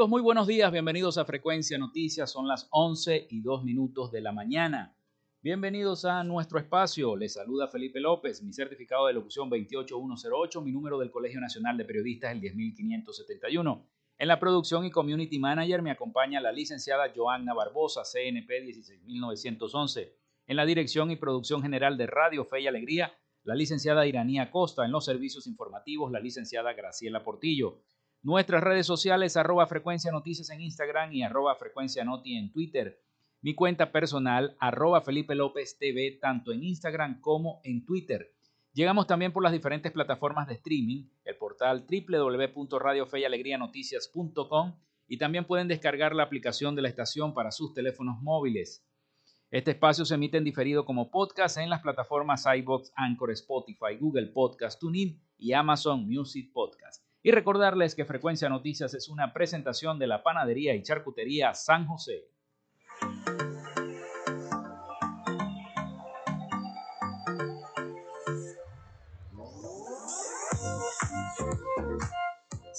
Amigos, muy buenos días, bienvenidos a Frecuencia Noticias, son las 11 y 2 minutos de la mañana. Bienvenidos a nuestro espacio, les saluda Felipe López, mi certificado de locución 28108, mi número del Colegio Nacional de Periodistas el 10571. En la producción y community manager me acompaña la licenciada Joanna Barbosa, CNP 16911. En la dirección y producción general de Radio Fe y Alegría, la licenciada Iranía Costa. En los servicios informativos, la licenciada Graciela Portillo. Nuestras redes sociales, arroba frecuencia noticias en Instagram y arroba frecuencia noti en Twitter. Mi cuenta personal, arroba Felipe López TV, tanto en Instagram como en Twitter. Llegamos también por las diferentes plataformas de streaming, el portal www.radiofeyalegrianoticias.com y también pueden descargar la aplicación de la estación para sus teléfonos móviles. Este espacio se emite en diferido como podcast en las plataformas iBox, Anchor, Spotify, Google Podcast, TuneIn y Amazon Music Podcast. Y recordarles que Frecuencia Noticias es una presentación de la panadería y charcutería San José.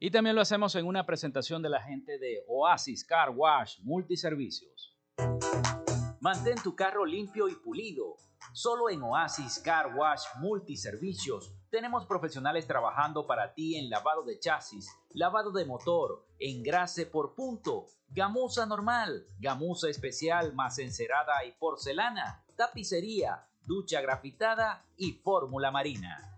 Y también lo hacemos en una presentación de la gente de Oasis Car Wash Multiservicios. Mantén tu carro limpio y pulido. Solo en Oasis Car Wash Multiservicios tenemos profesionales trabajando para ti en lavado de chasis, lavado de motor, engrase por punto, gamuza normal, gamuza especial más encerada y porcelana, tapicería, ducha grafitada y fórmula marina.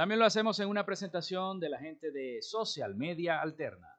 También lo hacemos en una presentación de la gente de Social Media Alterna.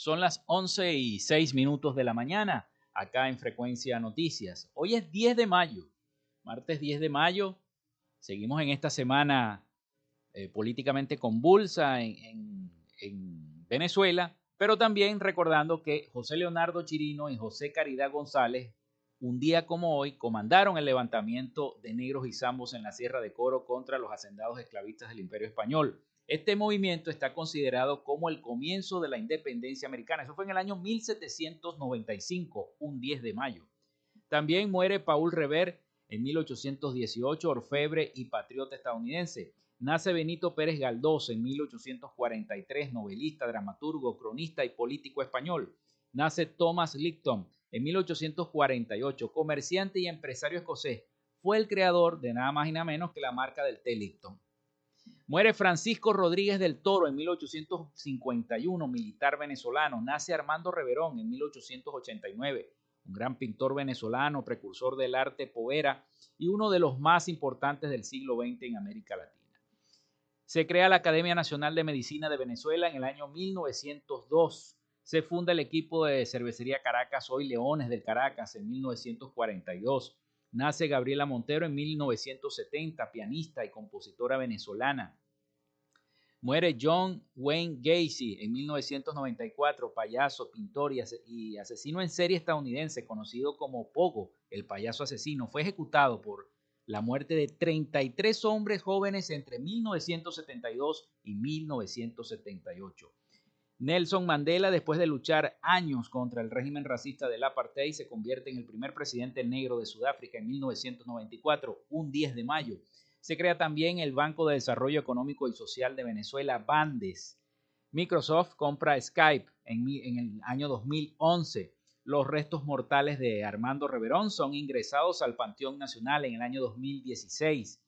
Son las 11 y 6 minutos de la mañana, acá en Frecuencia Noticias. Hoy es 10 de mayo, martes 10 de mayo. Seguimos en esta semana eh, políticamente convulsa en, en Venezuela, pero también recordando que José Leonardo Chirino y José Caridad González, un día como hoy, comandaron el levantamiento de negros y zambos en la Sierra de Coro contra los hacendados esclavistas del Imperio Español. Este movimiento está considerado como el comienzo de la independencia americana. Eso fue en el año 1795, un 10 de mayo. También muere Paul Revere en 1818, orfebre y patriota estadounidense. Nace Benito Pérez Galdós en 1843, novelista, dramaturgo, cronista y político español. Nace Thomas Licton en 1848, comerciante y empresario escocés. Fue el creador de nada más y nada menos que la marca del té Licton. Muere Francisco Rodríguez del Toro en 1851, militar venezolano. Nace Armando Reverón en 1889, un gran pintor venezolano, precursor del arte povera y uno de los más importantes del siglo XX en América Latina. Se crea la Academia Nacional de Medicina de Venezuela en el año 1902. Se funda el equipo de cervecería Caracas, hoy Leones del Caracas, en 1942. Nace Gabriela Montero en 1970, pianista y compositora venezolana. Muere John Wayne Gacy en 1994, payaso, pintor y asesino en serie estadounidense, conocido como Pogo, el payaso asesino. Fue ejecutado por la muerte de 33 hombres jóvenes entre 1972 y 1978. Nelson Mandela, después de luchar años contra el régimen racista del apartheid, se convierte en el primer presidente negro de Sudáfrica en 1994, un 10 de mayo. Se crea también el Banco de Desarrollo Económico y Social de Venezuela, BANDES. Microsoft compra Skype en, en el año 2011. Los restos mortales de Armando Reverón son ingresados al Panteón Nacional en el año 2016.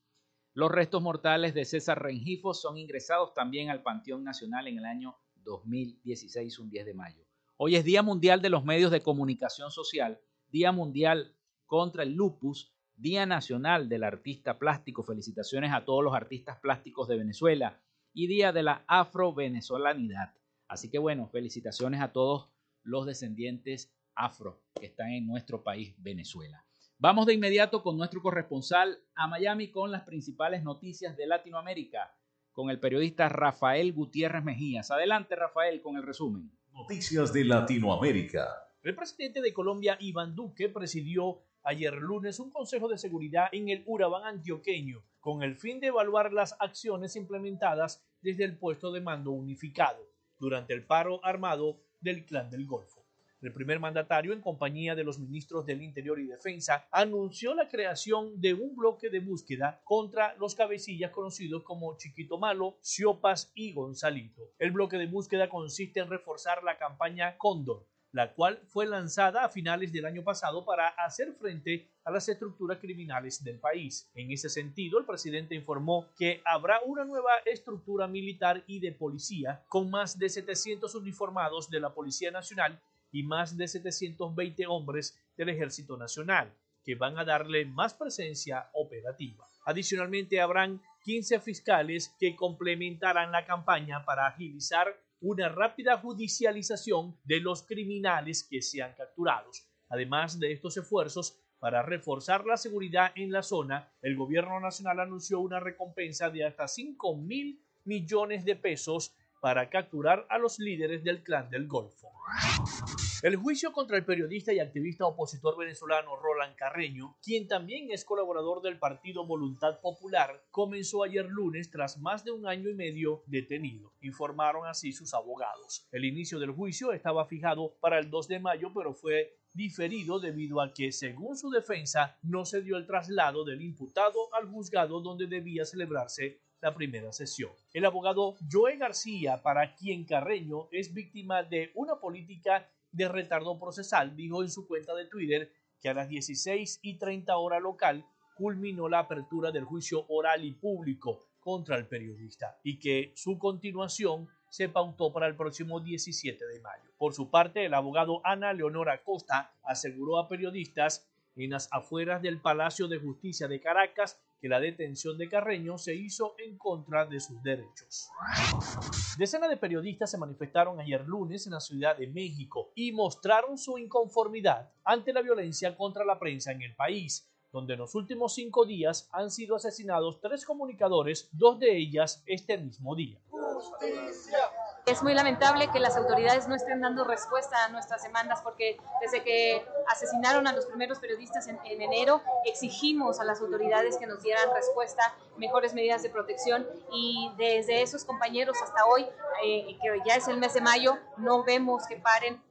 Los restos mortales de César Rengifo son ingresados también al Panteón Nacional en el año 2016, un 10 de mayo. Hoy es Día Mundial de los Medios de Comunicación Social, Día Mundial contra el Lupus, Día Nacional del Artista Plástico. Felicitaciones a todos los artistas plásticos de Venezuela y Día de la Afro-Venezolanidad. Así que bueno, felicitaciones a todos los descendientes afro que están en nuestro país, Venezuela. Vamos de inmediato con nuestro corresponsal a Miami con las principales noticias de Latinoamérica con el periodista Rafael Gutiérrez Mejías. Adelante, Rafael, con el resumen. Noticias de Latinoamérica. El presidente de Colombia, Iván Duque, presidió ayer lunes un consejo de seguridad en el Urabán antioqueño con el fin de evaluar las acciones implementadas desde el puesto de mando unificado durante el paro armado del Clan del Golfo. El primer mandatario, en compañía de los ministros del Interior y Defensa, anunció la creación de un bloque de búsqueda contra los cabecillas conocidos como Chiquito Malo, Ciopas y Gonzalito. El bloque de búsqueda consiste en reforzar la campaña Cóndor, la cual fue lanzada a finales del año pasado para hacer frente a las estructuras criminales del país. En ese sentido, el presidente informó que habrá una nueva estructura militar y de policía con más de 700 uniformados de la Policía Nacional y más de 720 hombres del Ejército Nacional, que van a darle más presencia operativa. Adicionalmente, habrán 15 fiscales que complementarán la campaña para agilizar una rápida judicialización de los criminales que sean capturados. Además de estos esfuerzos, para reforzar la seguridad en la zona, el gobierno nacional anunció una recompensa de hasta 5 mil millones de pesos para capturar a los líderes del clan del Golfo. El juicio contra el periodista y activista opositor venezolano Roland Carreño, quien también es colaborador del partido Voluntad Popular, comenzó ayer lunes tras más de un año y medio detenido, informaron así sus abogados. El inicio del juicio estaba fijado para el 2 de mayo, pero fue diferido debido a que, según su defensa, no se dio el traslado del imputado al juzgado donde debía celebrarse la primera sesión. El abogado Joe García, para quien Carreño es víctima de una política de retardo procesal, dijo en su cuenta de Twitter que a las 16 y 30 hora local culminó la apertura del juicio oral y público contra el periodista y que su continuación se pautó para el próximo 17 de mayo. Por su parte, el abogado Ana Leonora Costa aseguró a periodistas en las afueras del Palacio de Justicia de Caracas que la detención de Carreño se hizo en contra de sus derechos. Decenas de periodistas se manifestaron ayer lunes en la Ciudad de México y mostraron su inconformidad ante la violencia contra la prensa en el país, donde en los últimos cinco días han sido asesinados tres comunicadores, dos de ellas este mismo día. Es muy lamentable que las autoridades no estén dando respuesta a nuestras demandas porque desde que asesinaron a los primeros periodistas en, en enero exigimos a las autoridades que nos dieran respuesta, mejores medidas de protección y desde esos compañeros hasta hoy, eh, que ya es el mes de mayo, no vemos que paren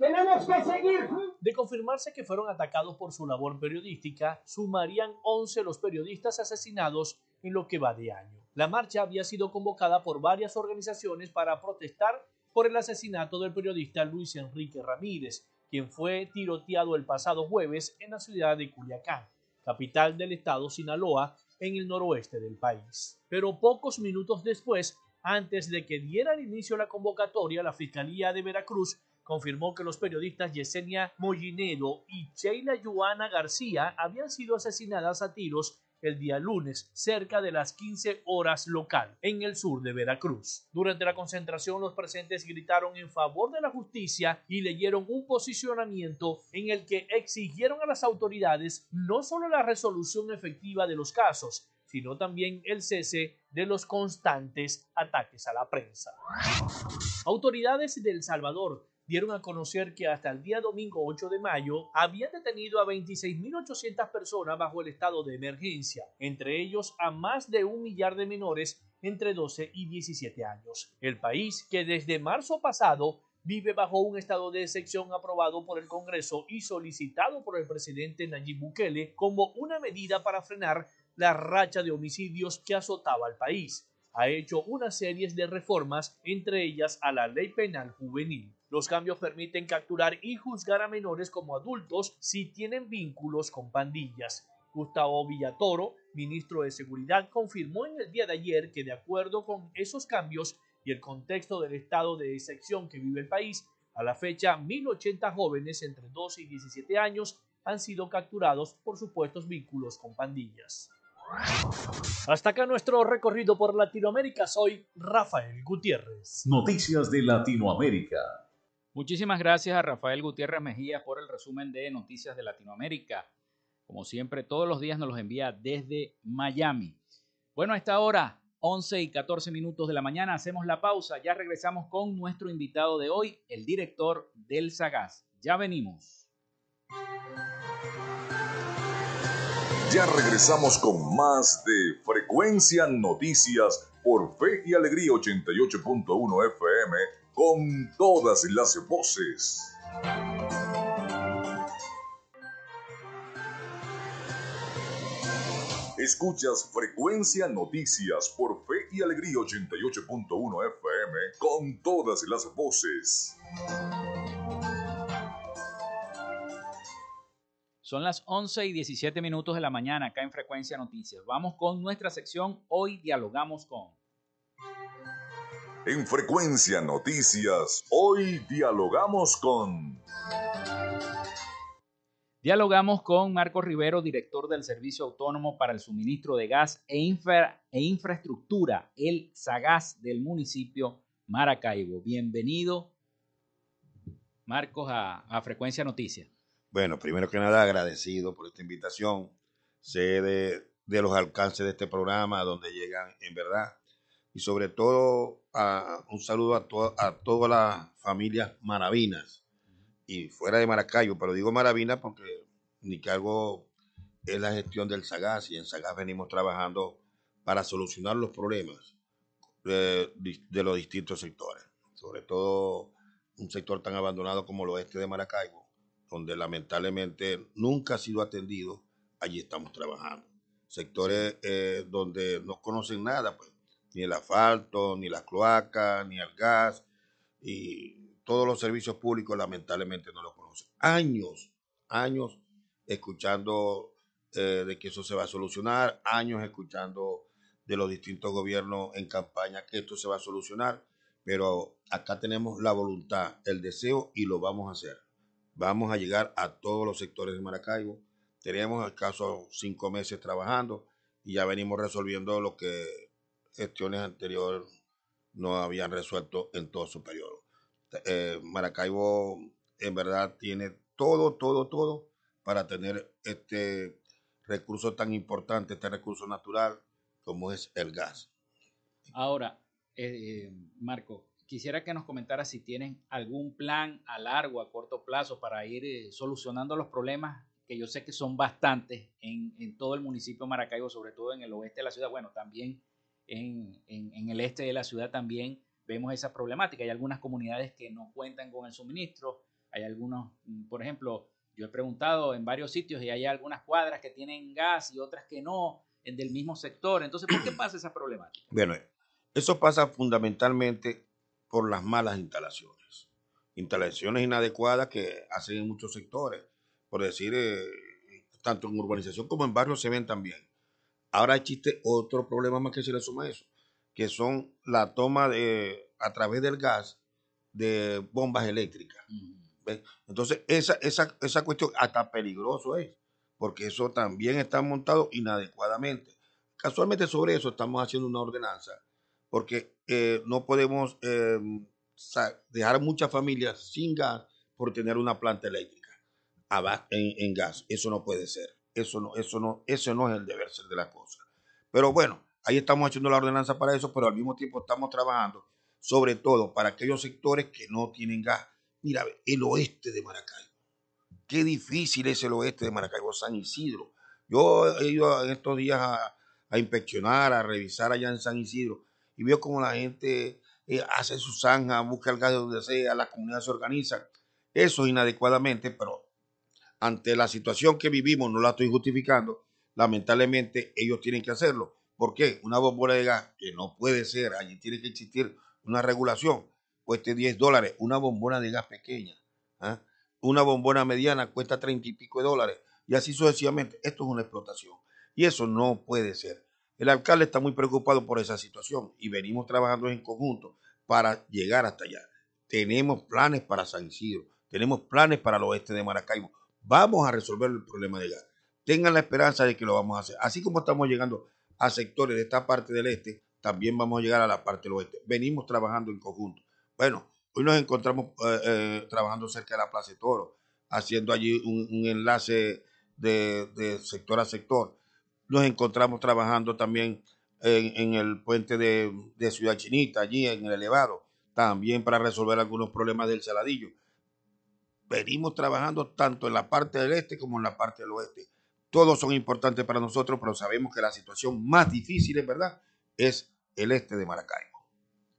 tenemos que seguir. De confirmarse que fueron atacados por su labor periodística, sumarían 11 los periodistas asesinados en lo que va de año. La marcha había sido convocada por varias organizaciones para protestar por el asesinato del periodista Luis Enrique Ramírez, quien fue tiroteado el pasado jueves en la ciudad de Culiacán, capital del estado Sinaloa, en el noroeste del país. Pero pocos minutos después, antes de que diera inicio la convocatoria, la Fiscalía de Veracruz confirmó que los periodistas Yesenia Mollinedo y Sheila Joana García habían sido asesinadas a tiros el día lunes, cerca de las 15 horas local, en el sur de Veracruz. Durante la concentración, los presentes gritaron en favor de la justicia y leyeron un posicionamiento en el que exigieron a las autoridades no solo la resolución efectiva de los casos, sino también el cese de los constantes ataques a la prensa. Autoridades de El Salvador dieron a conocer que hasta el día domingo 8 de mayo habían detenido a 26.800 personas bajo el estado de emergencia, entre ellos a más de un millar de menores entre 12 y 17 años. El país, que desde marzo pasado vive bajo un estado de excepción aprobado por el Congreso y solicitado por el presidente Nayib Bukele como una medida para frenar la racha de homicidios que azotaba al país. Ha hecho una serie de reformas, entre ellas a la ley penal juvenil. Los cambios permiten capturar y juzgar a menores como adultos si tienen vínculos con pandillas. Gustavo Villatoro, ministro de Seguridad, confirmó en el día de ayer que de acuerdo con esos cambios y el contexto del estado de excepción que vive el país, a la fecha 1080 jóvenes entre 12 y 17 años han sido capturados por supuestos vínculos con pandillas. Hasta acá nuestro recorrido por Latinoamérica. Soy Rafael Gutiérrez. Noticias de Latinoamérica. Muchísimas gracias a Rafael Gutiérrez Mejía por el resumen de Noticias de Latinoamérica. Como siempre, todos los días nos los envía desde Miami. Bueno, a esta hora, 11 y 14 minutos de la mañana, hacemos la pausa. Ya regresamos con nuestro invitado de hoy, el director del Sagaz. Ya venimos. Ya regresamos con más de Frecuencia Noticias por Fe y Alegría 88.1 FM con todas las voces. Escuchas Frecuencia Noticias por Fe y Alegría 88.1 FM con todas las voces. Son las 11 y 17 minutos de la mañana acá en Frecuencia Noticias. Vamos con nuestra sección Hoy Dialogamos con. En Frecuencia Noticias, hoy dialogamos con... Dialogamos con Marco Rivero, director del Servicio Autónomo para el Suministro de Gas e, infra, e Infraestructura, el SAGAS del municipio Maracaibo. Bienvenido, Marcos, a, a Frecuencia Noticias. Bueno, primero que nada, agradecido por esta invitación. Sé de, de los alcances de este programa, donde llegan en verdad y sobre todo a, un saludo a, a todas las familias maravinas. Y fuera de Maracaibo, pero digo maravinas porque Nicaragua es la gestión del SAGAS y en SAGAS venimos trabajando para solucionar los problemas de, de, los distintos sectores, sobre todo un sector tan abandonado como el oeste de Maracaibo, donde lamentablemente nunca ha sido atendido, allí estamos trabajando. Sectores eh, donde no conocen nada, pues ni el asfalto, ni las cloacas, ni el gas, y todos los servicios públicos lamentablemente no lo conocen. Años, años escuchando eh, de que eso se va a solucionar, años escuchando de los distintos gobiernos en campaña que esto se va a solucionar, pero acá tenemos la voluntad, el deseo y lo vamos a hacer. Vamos a llegar a todos los sectores de Maracaibo. Tenemos caso cinco meses trabajando y ya venimos resolviendo lo que gestiones anteriores no habían resuelto en todo su periodo. Eh, Maracaibo en verdad tiene todo, todo, todo para tener este recurso tan importante, este recurso natural como es el gas. Ahora, eh, Marco, quisiera que nos comentara si tienen algún plan a largo, a corto plazo para ir eh, solucionando los problemas que yo sé que son bastantes en, en, todo el municipio de Maracaibo, sobre todo en el oeste de la ciudad, bueno, también en, en, en, el este de la ciudad también vemos esa problemática. Hay algunas comunidades que no cuentan con el suministro, hay algunos, mm, por ejemplo, yo he preguntado en varios sitios y hay algunas cuadras que tienen gas y otras que no, en del mismo sector. Entonces, ¿por qué pasa esa problemática? Bueno, eso pasa fundamentalmente por las malas instalaciones. Instalaciones inadecuadas que hacen en muchos sectores. Por decir, eh, tanto en urbanización como en barrios se ven también. Ahora existe otro problema más que se le suma a eso, que son la toma de, a través del gas de bombas eléctricas. Entonces, esa, esa, esa cuestión hasta peligroso es, porque eso también está montado inadecuadamente. Casualmente sobre eso estamos haciendo una ordenanza porque eh, no podemos eh, dejar muchas familias sin gas por tener una planta eléctrica en, en, gas. Eso no puede ser. Eso no, eso no, eso no es el deber ser de la cosa. Pero bueno, ahí estamos haciendo la ordenanza para eso, pero al mismo tiempo estamos trabajando sobre todo para aquellos sectores que no tienen gas. Mira, el oeste de Maracaibo. Qué difícil es el oeste de Maracaibo, San Isidro. Yo he ido en estos días a, a inspeccionar, a revisar allá en San Isidro y veo como la gente eh, hace su zanja, busca el gas de donde sea, la comunidad se organiza. Eso inadecuadamente, pero ante la situación que vivimos, no la estoy justificando, lamentablemente ellos tienen que hacerlo. ¿Por qué? Una bombona de gas, que no puede ser, allí tiene que existir una regulación, cueste 10 dólares, una bombona de gas pequeña, ¿ah? una bombona mediana cuesta 30 y pico de dólares, y así sucesivamente. Esto es una explotación, y eso no puede ser. El alcalde está muy preocupado por esa situación y venimos trabajando en conjunto para llegar hasta allá. Tenemos planes para San Isidro, tenemos planes para el oeste de Maracaibo. Vamos a resolver el problema de gas. Tengan la esperanza de que lo vamos a hacer. Así como estamos llegando a sectores de esta parte del este, también vamos a llegar a la parte del oeste. Venimos trabajando en conjunto. Bueno, hoy nos encontramos eh, eh, trabajando cerca de la Plaza de Toro, haciendo allí un, enlace de sector a sector nos encontramos trabajando también en, el puente de, Ciudad Chinita, allí en el elevado, también para resolver algunos problemas del Saladillo. Venimos trabajando tanto en la parte del este como en la parte del oeste. Todos son importantes para nosotros, pero sabemos que la situación más difícil, es verdad, es el este de Maracaibo.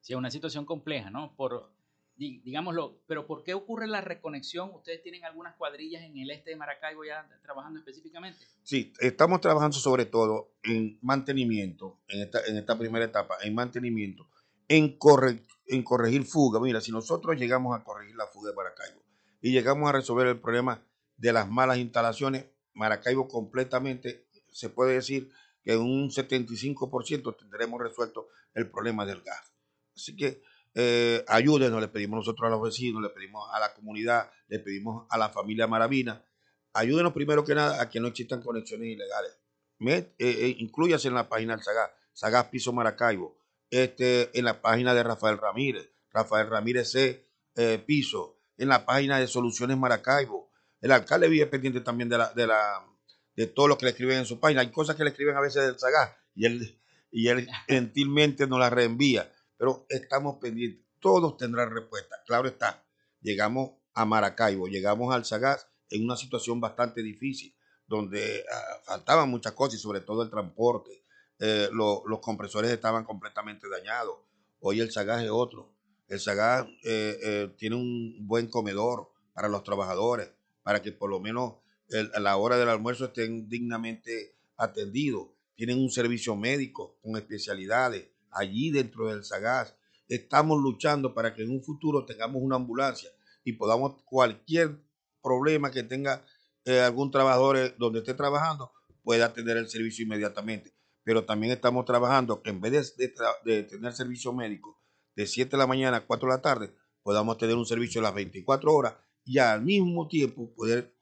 Sí, es una situación compleja, ¿no? Por digámoslo, pero ¿por qué ocurre la reconexión? ¿Ustedes tienen algunas cuadrillas en el este de Maracaibo ya trabajando específicamente? Sí, estamos trabajando sobre todo en mantenimiento, en esta, en esta primera etapa, en mantenimiento, en, en corregir fuga. Mira, si nosotros llegamos a corregir la fuga de Maracaibo y llegamos a resolver el problema de las malas instalaciones, Maracaibo completamente, se puede decir que en un 75% tendremos resuelto el problema del gas. Así que eh, ayúdenos, le pedimos nosotros a los vecinos, le pedimos a la comunidad, le pedimos a la familia Maravina, ayúdenos primero que nada a que no existan conexiones ilegales. Eh, eh, incluyase en la página del Sagaz, Sagaz Piso Maracaibo, este, en la página de Rafael Ramírez, Rafael Ramírez C. Piso, en la página de Soluciones Maracaibo. El alcalde vive pendiente también de, la, de, la, de todo lo que le escriben en su página. Hay cosas que le escriben a veces del Sagaz y él, y él gentilmente nos las reenvía pero estamos pendientes. Todos tendrán respuesta. Claro está, llegamos a Maracaibo, llegamos al Sagaz en una situación bastante difícil, donde ah, faltaban muchas cosas y sobre todo el transporte. Eh, los compresores estaban completamente dañados. Hoy el Sagaz es otro. El Sagaz eh, eh, tiene un buen comedor para los trabajadores, para que por lo menos a la hora del almuerzo estén dignamente atendidos. Tienen un servicio médico con especialidades allí dentro del Sagaz. Estamos luchando para que en un futuro tengamos una ambulancia y podamos cualquier problema que tenga eh, algún trabajador donde esté trabajando pueda tener el servicio inmediatamente. Pero también estamos trabajando que en vez de, tener servicio médico de 7 de la mañana a 4 de la tarde, podamos tener un servicio a las 24 horas y al mismo tiempo poder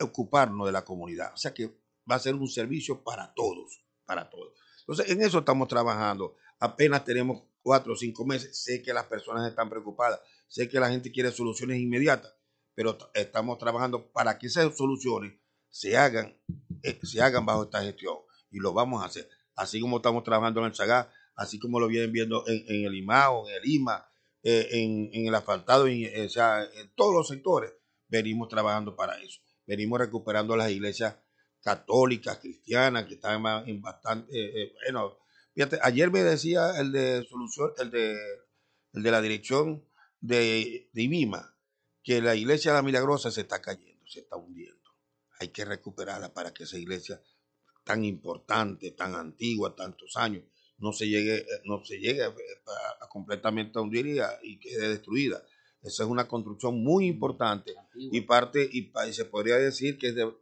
ocuparnos de la comunidad. O sea que va a ser un servicio para todos, para todos. Entonces, en eso estamos trabajando. Apenas tenemos cuatro o cinco meses. Sé que las personas están preocupadas, sé que la gente quiere soluciones inmediatas, pero estamos trabajando para que esas soluciones se hagan, eh, se hagan bajo esta gestión y lo vamos a hacer. Así como estamos trabajando en el Sagá, así como lo vienen viendo en, el IMAO, en el IMA, eh, en, el asfaltado, en, eh, o sea, en todos los sectores, venimos trabajando para eso. Venimos recuperando las iglesias católicas, cristianas, que están en bastante, bueno, fíjate, ayer me decía el de solución, el de, el de la dirección de, de IBIMA, que la iglesia de la Milagrosa se está cayendo, se está hundiendo. Hay que recuperarla para que esa iglesia tan importante, tan antigua, tantos años, no se llegue, no se llegue a, completamente a hundir y, quede destruida. Esa es una construcción muy importante y parte, y, se podría decir que es de,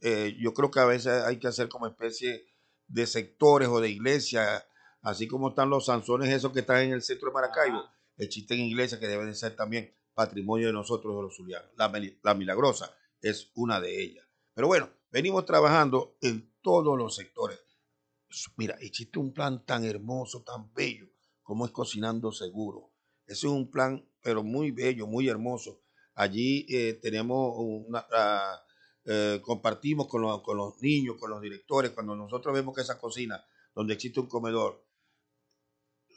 eh, yo creo que a veces hay que hacer como especie de sectores o de iglesias, así como están los sanzones esos que están en el centro de Maracaibo, existen iglesias que deben de ser también patrimonio de nosotros, de los zulianos. La, Milagrosa es una de ellas. Pero bueno, venimos trabajando en todos los sectores. Mira, existe un plan tan hermoso, tan bello, como es Cocinando Seguro. Ese es un plan, pero muy bello, muy hermoso. Allí eh, tenemos una, ah, eh, compartimos con los, con los niños, con los directores, cuando nosotros vemos que esa cocina, donde existe un comedor,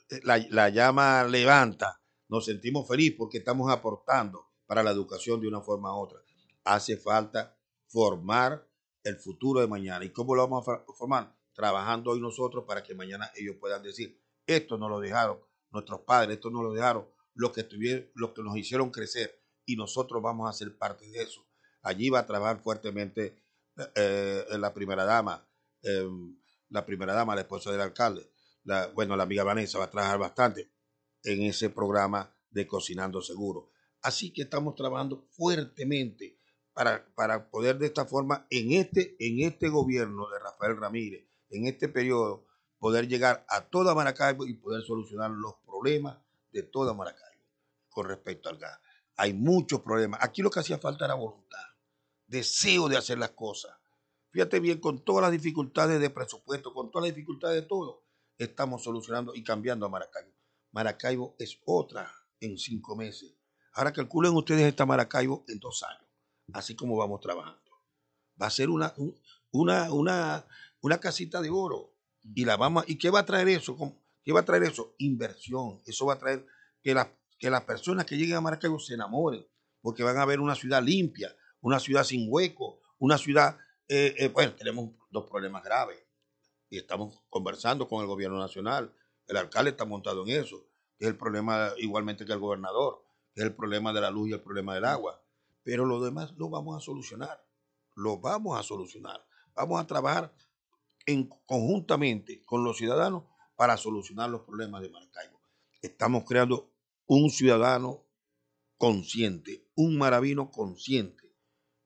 eh, la, la llama levanta, nos sentimos felices porque estamos aportando para la educación de una forma u otra. Hace falta formar el futuro de mañana. ¿Y cómo lo vamos a formar? Trabajando hoy nosotros para que mañana ellos puedan decir, esto nos lo dejaron nuestros padres, esto nos lo dejaron los que, estuvieron, los que nos hicieron crecer y nosotros vamos a ser parte de eso. Allí va a trabajar fuertemente eh, la primera dama, em, la primera dama, la esposa del alcalde. La, bueno, la amiga Vanessa va a trabajar bastante en ese programa de Cocinando Seguro. Así que estamos trabajando fuertemente para, para poder de esta forma, en este, en este gobierno de Rafael Ramírez, en este periodo, poder llegar a toda Maracaibo y poder solucionar los problemas de toda Maracaibo con respecto al gas. Hay muchos problemas. Aquí lo que hacía falta era voluntad, deseo de hacer las cosas. Fíjate bien, con todas las dificultades de presupuesto, con todas las dificultades de todo, estamos solucionando y cambiando a Maracaibo. Maracaibo es otra en cinco meses. Ahora calculen ustedes esta Maracaibo en dos años, así como vamos trabajando. Va a ser una, una, una, una casita de oro. Y, la vamos, ¿Y qué va a traer eso? ¿Qué va a traer eso? Inversión. Eso va a traer que, la, que las personas que lleguen a Maracaibo se enamoren, porque van a ver una ciudad limpia, una ciudad sin hueco, una ciudad, eh, eh, bueno, tenemos dos problemas graves y estamos conversando con el gobierno nacional el alcalde está montado en eso, que es el problema igualmente que el gobernador, que es el problema de la luz y el problema del agua. Pero lo demás lo vamos a solucionar, lo vamos a solucionar. Vamos a trabajar en, conjuntamente con los ciudadanos para solucionar los problemas de Maracaibo. Estamos creando un ciudadano consciente, un maravino consciente.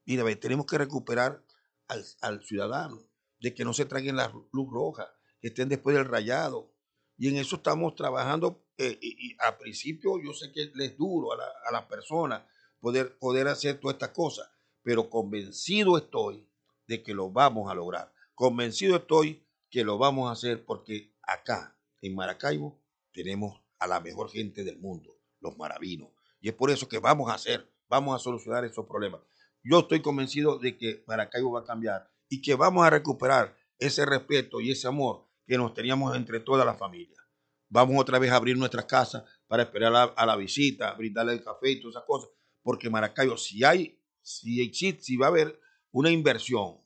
Mira, tenemos que recuperar al, ciudadano, de que no se traigan la luz roja, que estén después del rayado, y en eso estamos trabajando. Eh, y, a principio yo sé que es duro a la, a la persona poder, poder hacer todas estas cosas, pero convencido estoy de que lo vamos a lograr. Convencido estoy que lo vamos a hacer porque acá, en Maracaibo, tenemos a la mejor gente del mundo, los maravinos. Y es por eso que vamos a hacer, vamos a solucionar esos problemas. Yo estoy convencido de que Maracaibo va a cambiar y que vamos a recuperar ese respeto y ese amor que nos teníamos entre toda la familia. Vamos otra vez a abrir nuestras casas para esperar a, la visita, brindarle el café y todas esas cosas, porque Maracaibo, si hay, si existe, si va a haber una inversión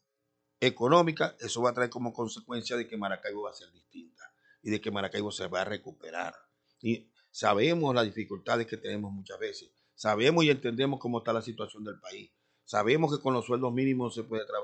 económica, eso va a traer como consecuencia de que Maracaibo va a ser distinta y de que Maracaibo se va a recuperar. Y sabemos las dificultades que tenemos muchas veces, sabemos y entendemos cómo está la situación del país, sabemos que con los sueldos mínimos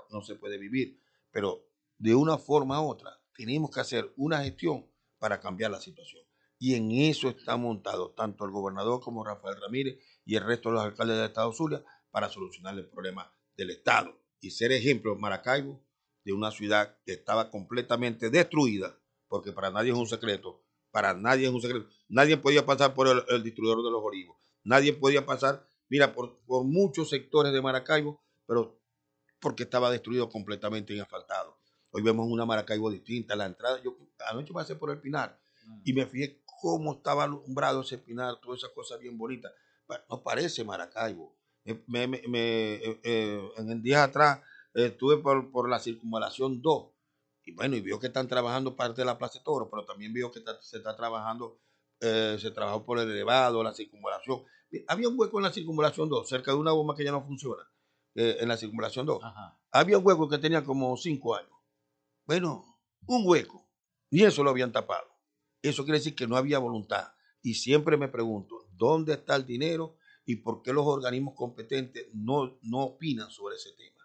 no se puede, vivir, pero de una forma u otra tenemos que hacer una gestión para cambiar la situación. Y en eso está montado tanto el gobernador como Rafael Ramírez y el resto de los alcaldes del Estado Zulia para solucionar el problema del Estado y ser ejemplo Maracaibo de una ciudad que estaba completamente destruida, porque para nadie es un secreto, para nadie es un secreto. Nadie podía pasar por el, distribuidor de los olivos, nadie podía pasar, mira, por, por muchos sectores de Maracaibo, pero porque estaba destruido completamente y asfaltado. Hoy vemos una Maracaibo distinta. La entrada, yo anoche pasé por el Pinar y me fijé cómo estaba alumbrado ese Pinar, todas esas cosas bien bonitas. No parece Maracaibo. Me, me, eh, eh, en el día atrás estuve por, por, la circunvalación 2 y bueno, y veo que están trabajando parte de la Plaza de Toro, pero también veo que se está trabajando, eh, se trabajó por el elevado, la circunvalación. Había un hueco en la circunvalación 2, cerca de una bomba que ya no funciona, en la circunvalación 2. Había un hueco que tenía como 5 años. Bueno, un hueco. Y eso lo habían tapado. Eso quiere decir que no había voluntad. Y siempre me pregunto, ¿dónde está el dinero y por qué los organismos competentes no, no opinan sobre ese tema?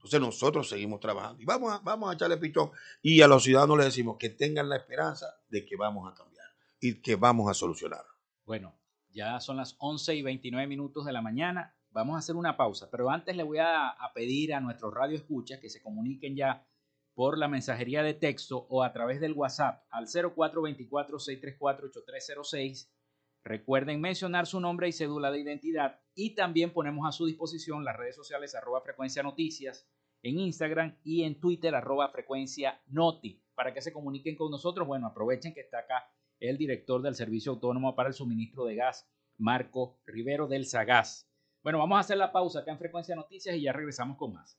Entonces nosotros seguimos trabajando y vamos a, vamos a echarle pichón y a los ciudadanos les decimos que tengan la esperanza de que vamos a cambiar y que vamos a solucionar. Bueno, ya son las 11 y 29 minutos de la mañana. Vamos a hacer una pausa, pero antes le voy a, a pedir a nuestros radio escuchas que se comuniquen ya por la mensajería de texto o a través del WhatsApp al 0424-634-8306. Recuerden mencionar su nombre y cédula de identidad y también ponemos a su disposición las redes sociales arroba frecuencia noticias en Instagram y en Twitter arroba frecuencia noti para que se comuniquen con nosotros. Bueno, aprovechen que está acá el director del Servicio Autónomo para el Suministro de Gas, Marco Rivero del Sagaz. Bueno, vamos a hacer la pausa acá en Frecuencia Noticias y ya regresamos con más.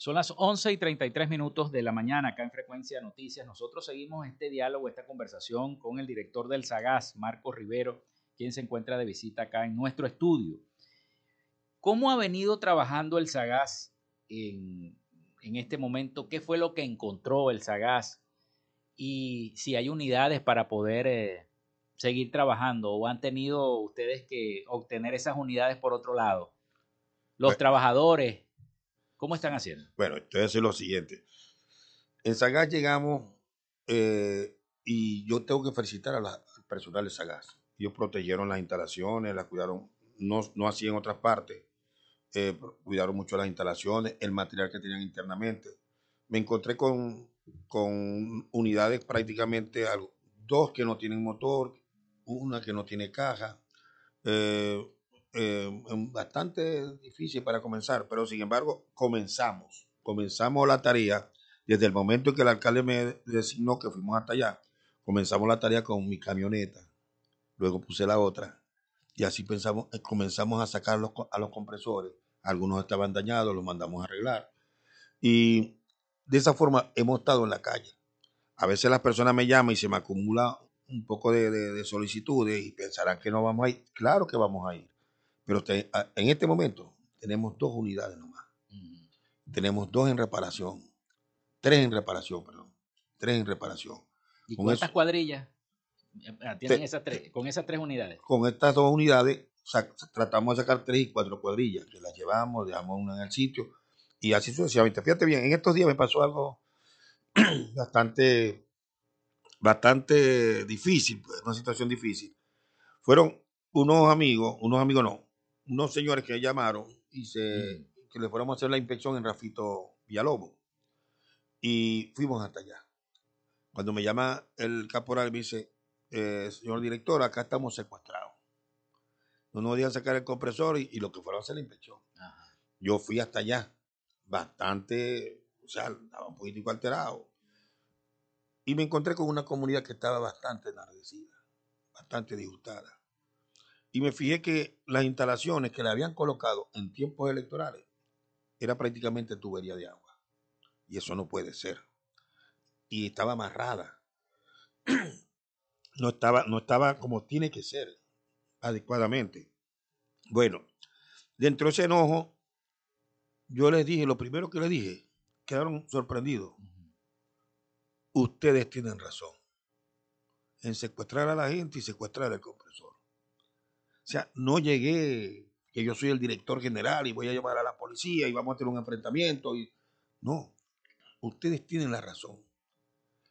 Son las 11 y 33 minutos de la mañana acá en Frecuencia Noticias. Nosotros seguimos este diálogo, esta conversación con el director del SAGAS, Marco Rivero, quien se encuentra de visita acá en nuestro estudio. ¿Cómo ha venido trabajando el SAGAS en, este momento? ¿Qué fue lo que encontró el SAGAS? Y si hay unidades para poder eh, seguir trabajando o han tenido ustedes que obtener esas unidades por otro lado. Los trabajadores ¿Cómo están haciendo? Bueno, estoy haciendo lo siguiente. En Sagaz llegamos eh, y yo tengo que felicitar a al personal de Sagaz. Ellos protegieron las instalaciones, las cuidaron, no, no así en otras partes. Eh, cuidaron mucho las instalaciones, el material que tenían internamente. Me encontré con, con unidades prácticamente, dos que no tienen motor, una que no tiene caja. Eh, eh, bastante difícil para comenzar, pero sin embargo comenzamos, comenzamos la tarea desde el momento en que el alcalde me designó que fuimos hasta allá, comenzamos la tarea con mi camioneta, luego puse la otra y así pensamos, eh, comenzamos a sacar a los compresores, algunos estaban dañados, los mandamos a arreglar y de esa forma hemos estado en la calle. A veces las personas me llaman y se me acumula un poco de, de solicitudes y pensarán que no vamos a ir. Claro que vamos a ir pero en este momento tenemos dos unidades nomás. Tenemos dos en reparación. Tres en reparación, perdón. Tres en reparación. ¿Y con cuántas cuadrillas ah, tienen esas tres, con esas tres unidades? Con estas dos unidades tratamos de sacar tres y cuatro cuadrillas, que las llevamos, dejamos una en el sitio y así sucesivamente. Fíjate bien, en estos días me pasó algo bastante, bastante difícil, pues, una situación difícil. Fueron unos amigos, unos amigos no, unos señores que llamaron y se, que le fuéramos a hacer la inspección en Rafito Villalobos. Y fuimos hasta allá. Cuando me llama el caporal, me dice, eh, señor director, acá estamos secuestrados. No nos podían sacar el compresor y, lo que fueron a hacer la inspección. Yo fui hasta allá, bastante, o sea, estaba un poquitico alterado. Y me encontré con una comunidad que estaba bastante enardecida, bastante disgustada y me fijé que las instalaciones que le habían colocado en tiempos electorales era prácticamente tubería de agua. Y eso no puede ser. Y estaba amarrada. No estaba, no estaba como tiene que ser, adecuadamente. Bueno, dentro de ese enojo, yo les dije, lo primero que les dije, quedaron sorprendidos. Ustedes tienen razón en secuestrar a la gente y secuestrar el compresor. Sea, no llegué que yo soy el director general y voy a llamar a la policía y vamos a tener un enfrentamiento. Y... No, ustedes tienen la razón.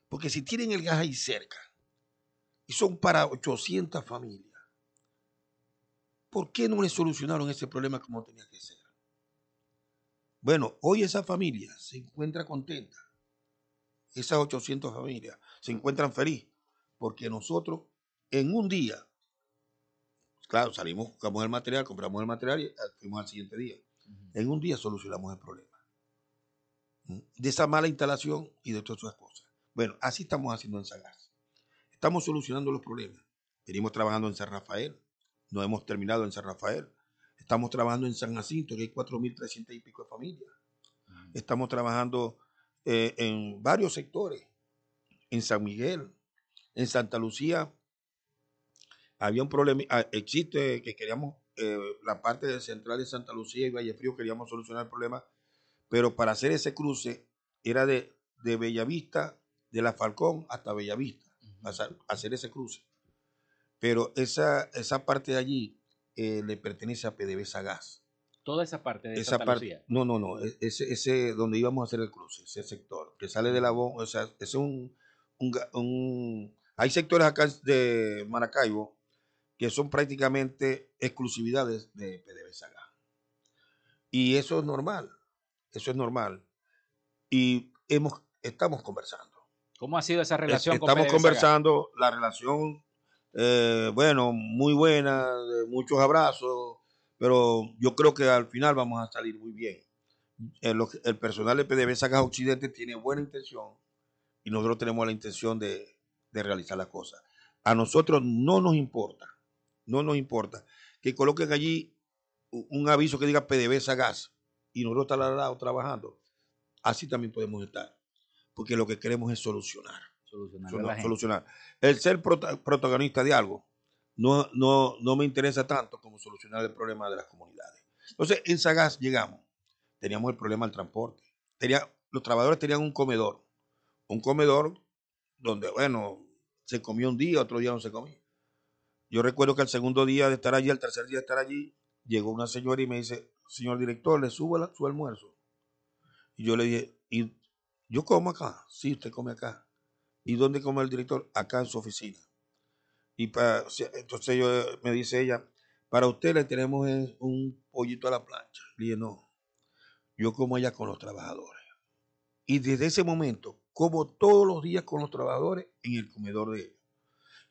Porque si tienen el gas ahí cerca y son para 800 familias, ¿por qué no le solucionaron ese problema como tenía que ser? Bueno, hoy esa familia se encuentra contenta. Esas 800 familias se encuentran felices porque nosotros en un día Claro, salimos, buscamos el material, compramos el material y eh, fuimos al siguiente día. En un día solucionamos el problema. De esa mala instalación y de todas esas cosas. Bueno, así estamos haciendo en Sagas. Estamos solucionando los problemas. Venimos trabajando en San Rafael. No hemos terminado en San Rafael. Estamos trabajando en San Jacinto, que hay 4.300 y pico de familias. Estamos trabajando eh, en varios sectores. En San Miguel, en Santa Lucía, había un problema, ah, existe que queríamos, eh, la parte de central de Santa Lucía y Valle Frío queríamos solucionar el problema, pero para hacer ese cruce era de, de Bellavista, de la Falcón hasta Bellavista, hacer ese cruce. Pero esa, esa parte de allí eh, le pertenece a PDVSA Gas. Toda esa parte de Santa Lucía. No, no, no, e, ese, ese donde íbamos a hacer el cruce, ese sector, que sale de la o sea, es un, un, un hay sectores acá de Maracaibo que son prácticamente exclusividades de PDVSA. Y eso es normal, eso es normal. Y hemos, estamos conversando. ¿Cómo ha sido esa relación? Estamos conversando, la relación, eh, bueno, muy buena, de muchos abrazos, pero yo creo que al final vamos a salir muy bien. El, el personal de PDVSA Occidente tiene buena intención y nosotros tenemos la intención de, de realizar las cosas. A nosotros no nos importa no nos importa. Que coloquen allí un aviso que diga PDVSA gas y nosotros estamos al lado trabajando. Así también podemos estar. Porque lo que queremos es solucionar. Solucionar. solucionar. El ser protagonista de algo no, no, no me interesa tanto como solucionar el problema de las comunidades. Entonces, en Sagaz llegamos. Teníamos el problema del transporte. Tenía, los trabajadores tenían un comedor. Un comedor donde, bueno, se comió un día, otro día no se comía. Yo recuerdo que el segundo día de estar allí, el tercer día de estar allí, llegó una señora y me dice, señor director, ¿le subo su almuerzo? Y yo le dije, ¿y yo como acá? Sí, usted come acá. ¿Y dónde come el director? Acá en su oficina. Y para, entonces yo, me dice ella, para usted le tenemos un pollito a la plancha. Le dije, no, yo como allá con los trabajadores. Y desde ese momento, como todos los días con los trabajadores en el comedor de ellos.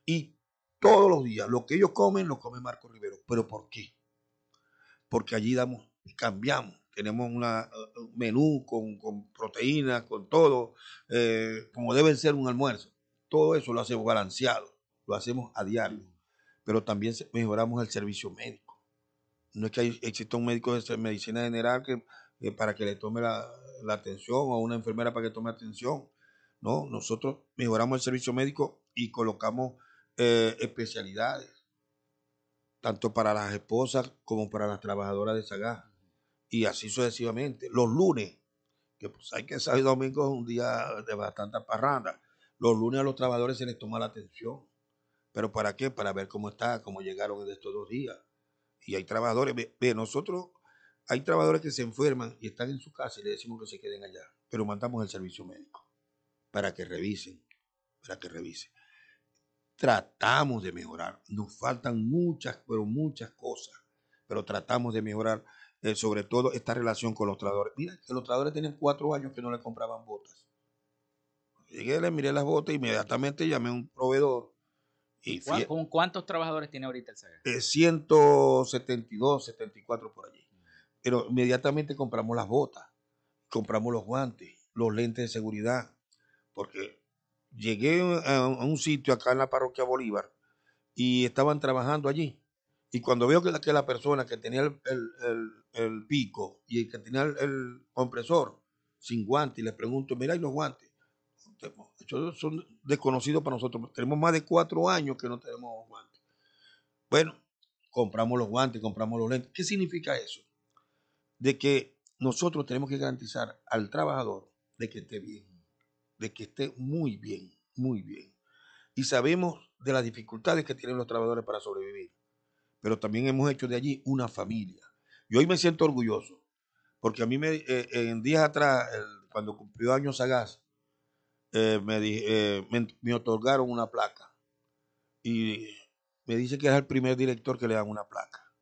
Y todos los días. Lo que ellos comen, lo come Marco Rivero. ¿Pero por qué? Porque allí damos, cambiamos. Tenemos una, un menú con, con proteínas, con todo, eh, como debe ser un almuerzo. Todo eso lo hacemos balanceado, lo hacemos a diario. Pero también mejoramos el servicio médico. No es que exista un médico de medicina general que, eh, para que le tome la, la atención o una enfermera para que tome atención. No, nosotros mejoramos el servicio médico y colocamos eh, especialidades, tanto para las esposas como para las trabajadoras de Sagá, y así sucesivamente. Los lunes, que pues hay que saber, domingo es un día de bastante parranda, los lunes a los trabajadores se les toma la atención. ¿Pero para qué? Para ver cómo está, cómo llegaron en estos dos días. Y hay trabajadores, ve, nosotros, hay trabajadores que se enferman y están en su casa y le decimos que se queden allá, pero mandamos el servicio médico para que revisen, para que revisen tratamos de mejorar. Nos faltan muchas, pero muchas cosas, pero tratamos de mejorar eh, sobre todo esta relación con los trabajadores. Mira, los trabajadores tienen cuatro años que no le compraban botas. Llegué, le miré las botas, inmediatamente llamé a un proveedor. Y ¿Con cuántos trabajadores tiene ahorita el SAGA? Eh, 172, 74 por allí. Pero inmediatamente compramos las botas, compramos los guantes, los lentes de seguridad, porque llegué a, un sitio acá en la parroquia Bolívar y estaban trabajando allí. Y cuando veo que la, que la persona que tenía el, pico y el que tenía el, compresor sin guantes, y le pregunto, mira, ¿y los guantes? Estos son desconocidos para nosotros. Tenemos más de cuatro años que no tenemos guantes. Bueno, compramos los guantes, compramos los lentes. ¿Qué significa eso? De que nosotros tenemos que garantizar al trabajador de que esté bien de que esté muy bien, muy bien. Y sabemos de las dificultades que tienen los trabajadores para sobrevivir. Pero también hemos hecho de allí una familia. Y hoy me siento orgulloso, porque a mí me, eh, en días atrás, cuando cumplió años Sagaz, eh, me, eh, me, me, otorgaron una placa. Y me dice que es el primer director que le dan una placa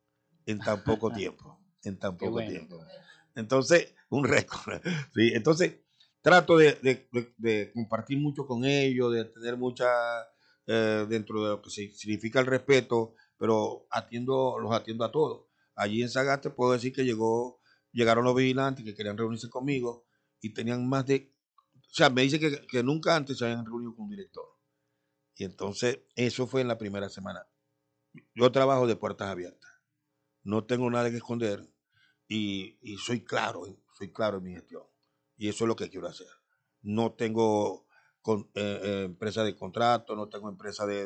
en tan poco tiempo. En tan poco tiempo. Entonces, un récord. Sí, entonces, trato de, compartir mucho con ellos, de tener mucha, eh, dentro de lo que significa el respeto, pero atiendo, los atiendo a todos. Allí en Sagate puedo decir que llegó, llegaron los vigilantes que querían reunirse conmigo y tenían más de, o sea, me dice que, que nunca antes se habían reunido con un director. Y entonces, eso fue en la primera semana. Yo trabajo de puertas abiertas. No tengo nada que esconder y, y soy claro, soy claro en mi gestión. Y eso es lo que quiero hacer. No tengo con, eh, eh, empresa de contrato, no tengo empresa de,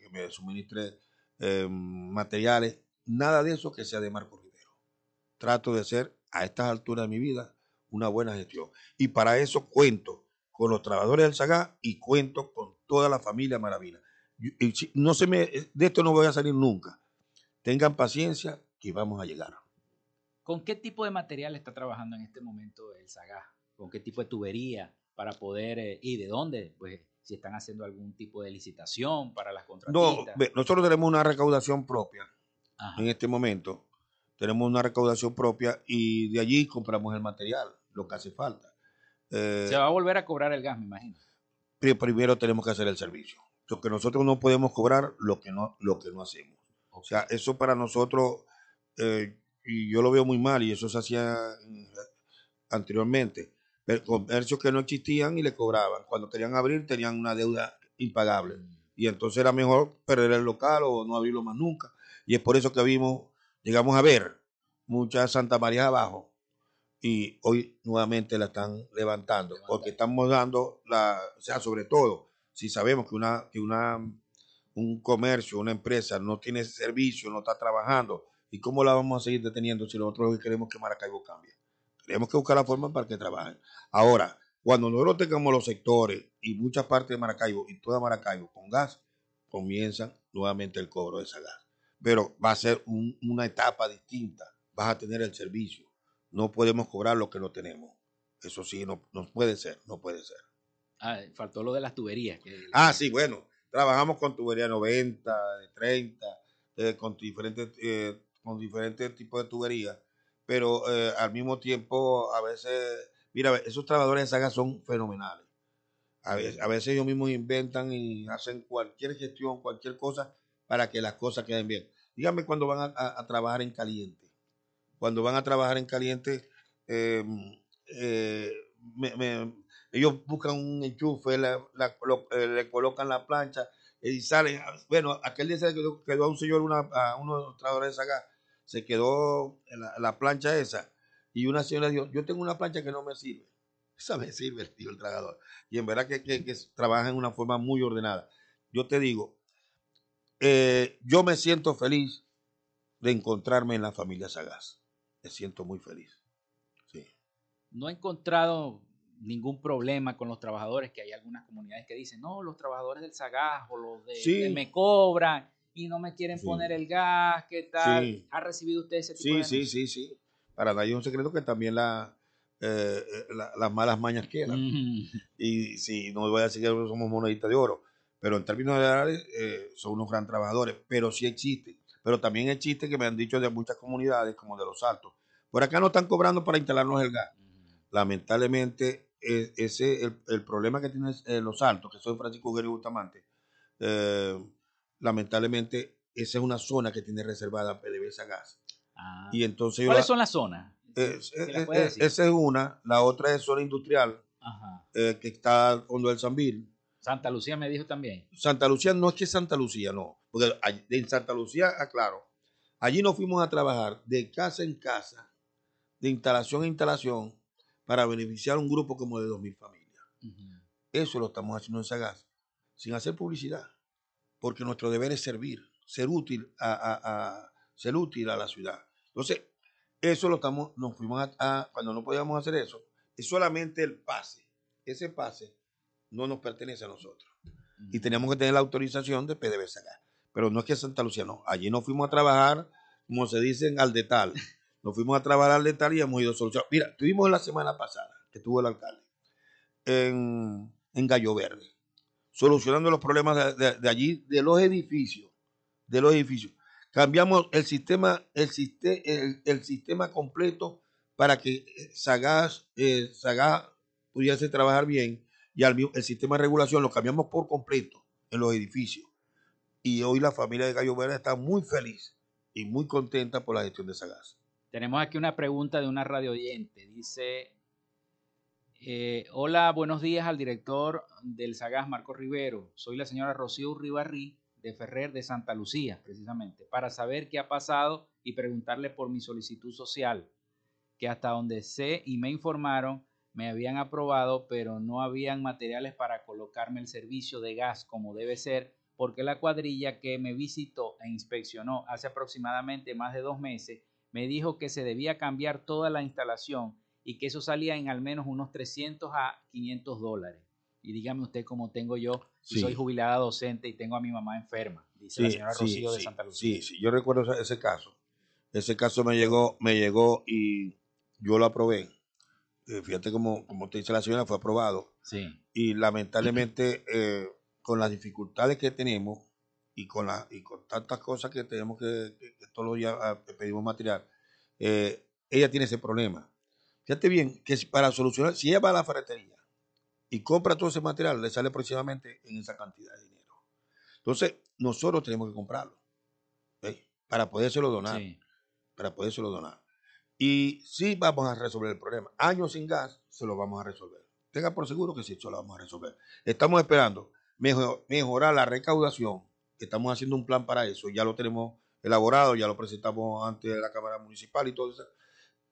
que me suministre eh, materiales, nada de eso que sea de Marco Rivero. Trato de hacer a estas alturas de mi vida una buena gestión. Y para eso cuento con los trabajadores del SAGA y cuento con toda la familia Maravina. No se me, de esto no voy a salir nunca. Tengan paciencia que vamos a llegar. ¿Con qué tipo de material está trabajando en este momento el SAGA? ¿Con qué tipo de tubería para poder, eh, y de dónde? Pues si están haciendo algún tipo de licitación para las contratistas. No, nosotros tenemos una recaudación propia en este momento. Tenemos una recaudación propia y de allí compramos el material, lo que hace falta. Eh, Se va a volver a cobrar el gas, me imagino. Primero tenemos que hacer el servicio. Porque nosotros no podemos cobrar lo que no, lo que no hacemos. O sea, eso para nosotros, eh, y yo lo veo muy mal y eso se hacía anteriormente. Comercios que no existían y le cobraban. Cuando querían abrir tenían una deuda impagable. Y entonces era mejor perder el local o no abrirlo más nunca. Y es por eso que vimos, llegamos a ver muchas Santa María abajo y hoy nuevamente la están levantando porque estamos dando la, o sea, sobre todo si sabemos que una, que una, un comercio, una empresa no tiene servicio, no está trabajando, ¿Y cómo la vamos a seguir deteniendo si nosotros queremos que Maracaibo cambie? Tenemos que buscar la forma para que trabajen. Ahora, cuando nosotros tengamos los sectores y muchas partes de Maracaibo y toda Maracaibo con gas, comienza nuevamente el cobro de esa gas. Pero va a ser una etapa distinta. Vas a tener el servicio. No podemos cobrar lo que no tenemos. Eso sí, no, no puede ser, no puede ser. Ah, faltó lo de las tuberías. Ah, sí, bueno. Trabajamos con tubería 90, de 30, eh, con diferentes eh, con diferentes tipos de tuberías, pero eh, al mismo tiempo a veces, mira, esos trabajadores de saga son fenomenales. a veces, a veces ellos mismos inventan y hacen cualquier gestión, cualquier cosa para que las cosas queden bien. Dígame cuando van a, a trabajar en caliente. Cuando van a trabajar en caliente, eh, eh, me, me, ellos buscan un enchufe, la, la, lo, eh, le colocan la plancha y salen. Bueno, aquel día se quedó, quedó a un señor, una, a uno de los trabajadores acá, se quedó la, la, plancha esa y una señora dijo, yo tengo una plancha que no me sirve. Esa me sirve, tío, el trabajador. Y en verdad que, que, que trabajan en una forma muy ordenada. Yo te digo, eh, yo me siento feliz de encontrarme en la familia Sagaz. Me siento muy feliz. Sí. No he encontrado ningún problema con los trabajadores, que hay algunas comunidades que dicen, no, los trabajadores del Sagaz o los de, Sí. de me cobran y no me quieren Sí. poner el gas, ¿qué tal? Sí. ¿Ha recibido usted ese tipo Sí, de sí, sí, sí. Para nadie es un secreto que también la, eh, eh, la- las malas mañas quedan. Mm. Y si no voy a decir que somos moneditas de oro, pero en términos generales eh, son unos gran trabajadores, pero sí existe. Pero también existe que me han dicho de muchas comunidades, como de los altos. Por acá no están cobrando para instalarnos el gas. Lamentablemente, eh, ese el, el problema que tienen eh, los altos, que son Francisco Guerrero y Bustamante, eh, lamentablemente esa es una zona que tiene reservada PDVSA Gas. Ah. Y entonces ¿Cuáles la- son las zonas? eh, ¿Se eh, eh, esa es una, la otra es zona industrial, Ajá. eh, que está al fondo del Sanvil. Santa Lucía me dijo también. Santa Lucía no es que Santa Lucía, no, porque en Santa Lucía, aclaro, allí nos fuimos a trabajar de casa en casa, de instalación en instalación, para beneficiar a un grupo como de 2.000 familias. Eso lo estamos haciendo en Sagaz, sin hacer publicidad, porque nuestro deber es servir, ser útil a, a- a- ser útil a la ciudad. Entonces, eso lo estamos, nos fuimos a, a- cuando no podíamos hacer eso, es solamente el pase. Ese pase no nos pertenece a nosotros. Y teníamos que tener la autorización de PDVSA. Pero no es que Santa Lucía, no. Allí nos fuimos a trabajar, como se dicen, al detal. Nos fuimos a trabajar al detal y hemos ido a solucionar. Mira, tuvimos la semana pasada, que tuvo el alcalde, en, en Gallo Verde, solucionando los problemas de, allí, de los edificios, de los edificios. Cambiamos el sistema, el, el, sistema completo para que Sagaz, eh, pudiese trabajar bien y al, el sistema de regulación lo cambiamos por completo en los edificios. Y hoy la familia de Gallo Verde está muy feliz y muy contenta por la gestión de Sagaz. Tenemos aquí una pregunta de una radio oyente. Dice, eh, hola, buenos días al director del Sagaz, Marco Rivero. Soy la señora Rocío Ribarrí de Ferrer de Santa Lucía, precisamente, para saber qué ha pasado y preguntarle por mi solicitud social, que hasta donde sé y me informaron, me habían aprobado, pero no habían materiales para colocarme el servicio de gas como debe ser, porque la cuadrilla que me visitó e inspeccionó hace aproximadamente más de dos meses me dijo que se debía cambiar toda la instalación y que eso salía en al menos unos 300 a 500 dólares. Y dígame usted cómo tengo yo, si Sí. soy jubilada docente y tengo a mi mamá enferma, dice la señora Rocío de sí, Santa Lucía. Sí, sí, yo recuerdo ese, caso. Ese caso me llegó, me llegó y yo lo aprobé. Eh, fíjate como, como te dice la señora, fue aprobado. Sí. Y lamentablemente, eh, con las dificultades que tenemos y con, la, y con tantas cosas que tenemos que, que- que todos los días ah, pedimos material, eh, ella tiene ese problema. Fíjate bien que para solucionar, si ella va a la ferretería y compra todo ese material, le sale aproximadamente en esa cantidad de dinero. Entonces, nosotros tenemos que comprarlo ¿eh? para podérselo donar, sí. para podérselo donar. Y sí vamos a resolver el problema. Años sin gas, se lo vamos a resolver. Tenga por seguro que sí, se lo vamos a resolver. Estamos esperando mejor- mejorar la recaudación. Estamos haciendo un plan para eso. Ya lo tenemos elaborado, ya lo presentamos ante la Cámara Municipal y todo eso.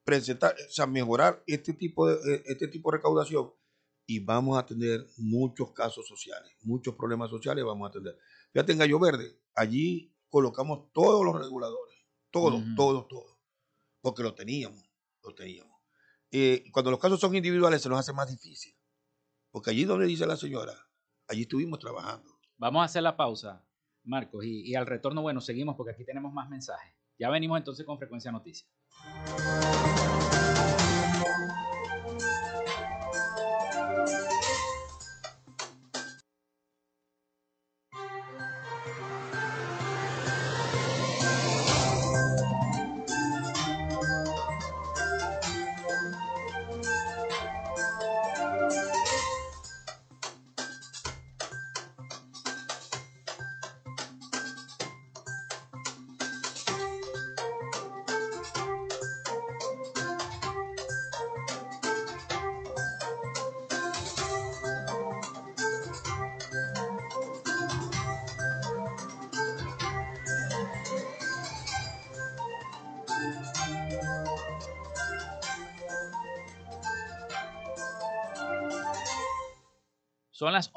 Presentar, o sea, mejorar este tipo de, eh, este tipo de recaudación y vamos a tener muchos casos sociales, muchos problemas sociales vamos a atender. Fíjate en Gallo Verde, allí colocamos todos los reguladores, todos, todos, todos, porque lo teníamos, lo teníamos. Eh, cuando los casos son individuales se nos hace más difícil, porque allí donde dice la señora, allí estuvimos trabajando. Vamos a hacer la pausa, Marcos, y, y al retorno, bueno, seguimos porque aquí tenemos más mensajes. Ya venimos entonces con Frecuencia Noticias.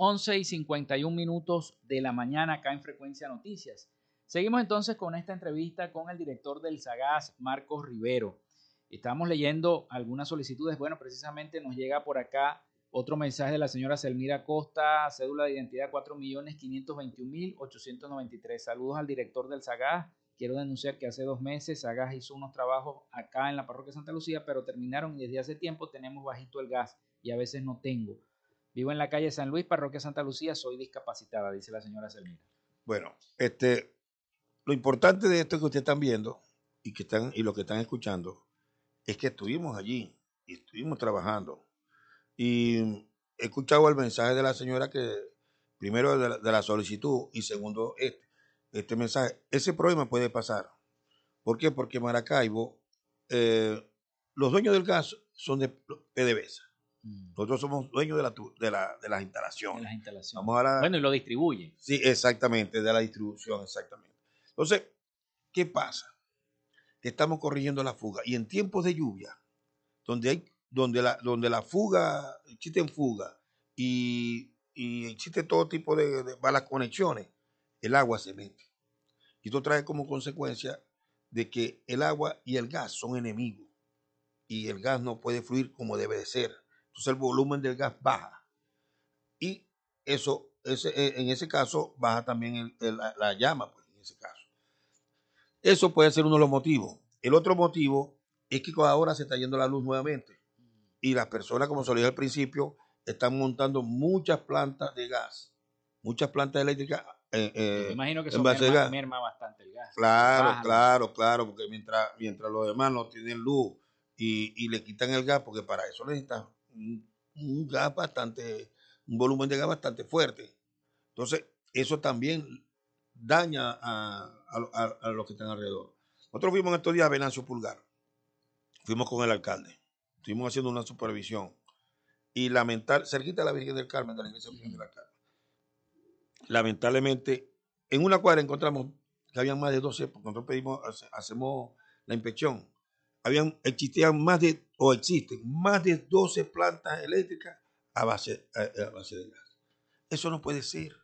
11 y 51 minutos de la mañana acá en Frecuencia Noticias. Seguimos entonces con esta entrevista con el director del SAGAS, Marcos Rivero. Estamos leyendo algunas solicitudes. Bueno, precisamente nos llega por acá otro mensaje de la señora Selmira Costa, cédula de identidad 4.521.893. Saludos al director del SAGAS. Quiero denunciar que hace dos meses SAGAS hizo unos trabajos acá en la parroquia Santa Lucía, pero terminaron y desde hace tiempo tenemos bajito el gas y a veces no tengo. Vivo en la calle San Luis, parroquia Santa Lucía, soy discapacitada, dice la señora Selmira. Bueno, este, lo importante de esto que ustedes están viendo y, que están, y lo que están escuchando es que estuvimos allí y estuvimos trabajando. Y he escuchado el mensaje de la señora que, primero de la, solicitud y segundo este, este mensaje. Ese problema puede pasar. ¿Por qué? Porque Maracaibo, eh, los dueños del gas son de PDVSA. Mm. Nosotros somos dueños de, la, de, la, de las instalaciones. las instalaciones. bueno, y lo distribuye. Sí, exactamente, de la distribución, exactamente. Entonces, ¿qué pasa? Que estamos corrigiendo la fuga. Y en tiempos de lluvia, donde hay, donde la, donde la fuga, existen fuga y, y existe todo tipo de, de malas conexiones, el agua se mete. Y esto trae como consecuencia de que el agua y el gas son enemigos. Y el gas no puede fluir como debe de ser entonces el volumen del gas baja. Y eso, ese, eh, en ese caso, baja también la, llama, pues, en ese caso. Eso puede ser uno de los motivos. El otro motivo es que ahora se está yendo la luz nuevamente. Y las personas, como se lo dije al principio, están montando muchas plantas de gas, muchas plantas eléctricas. Eh, eh imagino que eso merma, bastante el gas. Claro, claro, claro, porque mientras, mientras los demás no tienen luz y, y, le quitan el gas, porque para eso necesitan un, gas bastante, un volumen de gas bastante fuerte. Entonces, eso también daña a, a, los que están alrededor. Nosotros fuimos en estos días a Venancio Pulgar. Fuimos con el alcalde. Estuvimos haciendo una supervisión. Y lamentar, cerquita de la Virgen del Carmen, de la iglesia Virgen del Carmen. Lamentablemente, en una cuadra encontramos que habían más de 12, porque nosotros pedimos, hacemos la inspección habían, existían más de, o existen, más de 12 plantas eléctricas a base, a, base de gas. Eso no puede ser.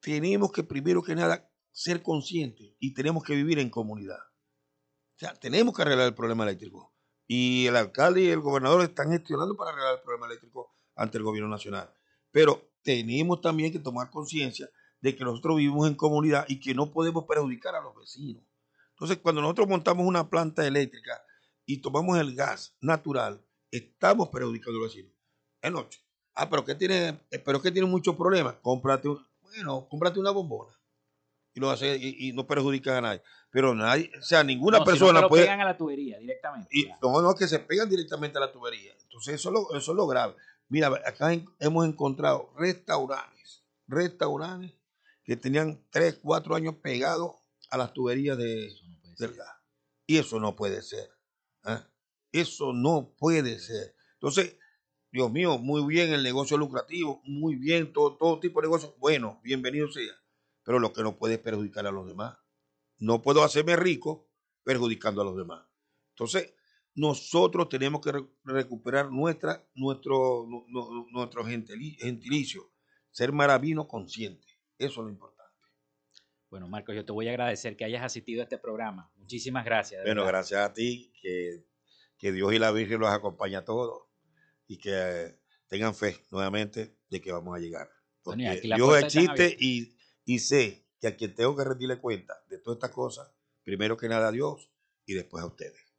Tenemos que, primero que nada, ser conscientes y tenemos que vivir en comunidad. O sea, tenemos que arreglar el problema eléctrico. Y el alcalde y el gobernador están gestionando para arreglar el problema eléctrico ante el gobierno nacional. Pero tenemos también que tomar conciencia de que nosotros vivimos en comunidad y que no podemos perjudicar a los vecinos. Entonces, cuando nosotros montamos una planta eléctrica y tomamos el gas natural, estamos perjudicando a los vecinos. Es noche. Ah, pero que tiene, eh, pero que tiene muchos problemas. Cómprate, bueno, cómprate una bombona y lo hace y, no perjudica a nadie. Pero nadie, o sea, ninguna persona no puede. pegan a la tubería directamente. Y, no, no, que se pegan directamente a la tubería. Entonces, eso es lo, eso es lo grave. Mira, acá hemos encontrado restaurantes, restaurantes que tenían 3, 4 años pegados a las tuberías de, del gas. Y eso no puede ser. ¿eh? Eso no puede ser. Entonces, Dios mío, muy bien el negocio lucrativo, muy bien, todo, todo tipo de negocio, bueno, bienvenido sea. Pero lo que no puede es perjudicar a los demás. No puedo hacerme rico perjudicando a los demás. Entonces, nosotros tenemos que recuperar nuestra, nuestro, nuestro gentilicio, ser maravino consciente. Eso es lo importante. Bueno, Marcos, yo te voy a agradecer que hayas asistido a este programa. Muchísimas gracias. Bueno, gracias a ti, que, que, Dios y la Virgen los acompañe a todos y que tengan fe nuevamente de que vamos a llegar. Porque Dios existe y, y sé que a quien tengo que rendirle cuenta de todas estas cosas, primero que nada a Dios y después a ustedes.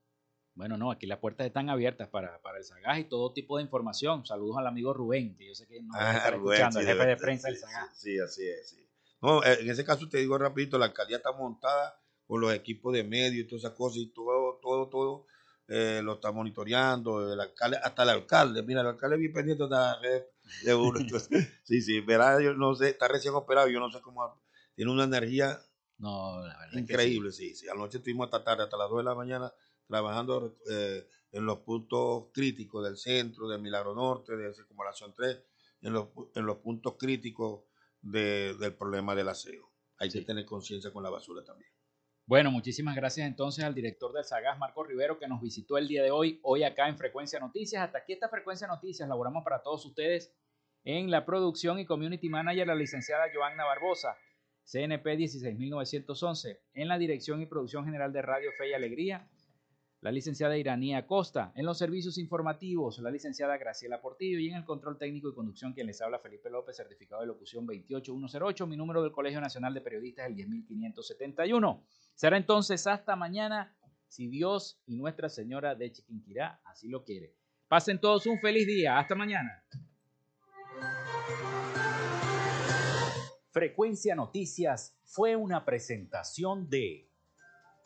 Bueno, no, aquí las puertas están abiertas para, para el Sagaz y todo tipo de información. Saludos al amigo Rubén, que yo sé que nos va a estar escuchando, el jefe de prensa del Sagaz. Sí, así es, sí. No, eh, en ese caso te digo rapidito, la alcaldía está montada con los equipos de medio y todas esas cosas y todo, todo, todo eh, lo está monitoreando, el alcalde, hasta el alcalde, mira, el alcalde bien pendiente de la red de uno. sí, sí, verá, yo no sé, está recién operado, yo no sé cómo, tiene una energía no, la verdad increíble, sí. sí, Anoche estuvimos hasta tarde, hasta las 2 de la mañana, trabajando eh, en los puntos críticos del centro, del Milagro Norte, de Circunvalación 3, en los, en los puntos críticos del problema del aseo. Hay que tener conciencia con la basura también. Bueno, muchísimas gracias entonces al director del SAGAS, Marco Rivero, que nos visitó el día de hoy, hoy acá en Frecuencia Noticias. Hasta aquí esta Frecuencia Noticias, laboramos para todos ustedes En la producción y community manager, la licenciada Joanna Barbosa, CNP 16911. En la dirección y producción general de Radio Fe y Alegría, la licenciada Iranía Costa. En los servicios informativos, la licenciada Graciela Portillo. Y en el control técnico y conducción, quien les habla, Felipe López, certificado de locución 28108. Mi número del Colegio Nacional de Periodistas el 10571. Será entonces hasta mañana, si Dios y Nuestra Señora de Chiquinquirá así lo quiere. Pasen todos un feliz día. Hasta mañana. Frecuencia Noticias fue una presentación de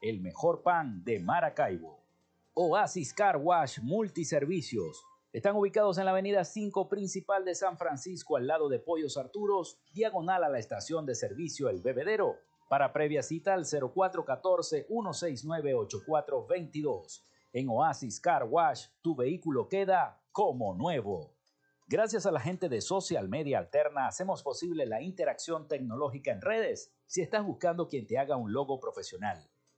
el mejor pan de Maracaibo. Oasis Car Wash Multiservicios. Están ubicados en la avenida 5 principal de San Francisco, al lado de Pollos Arturos, diagonal a la estación de servicio El Bebedero. Para previa cita al 0414-169-8422. En Oasis Car Wash, tu vehículo queda como nuevo. Gracias a la gente de Social Media Alterna hacemos posible la interacción tecnológica en redes. Si estás buscando quien te haga un logo profesional,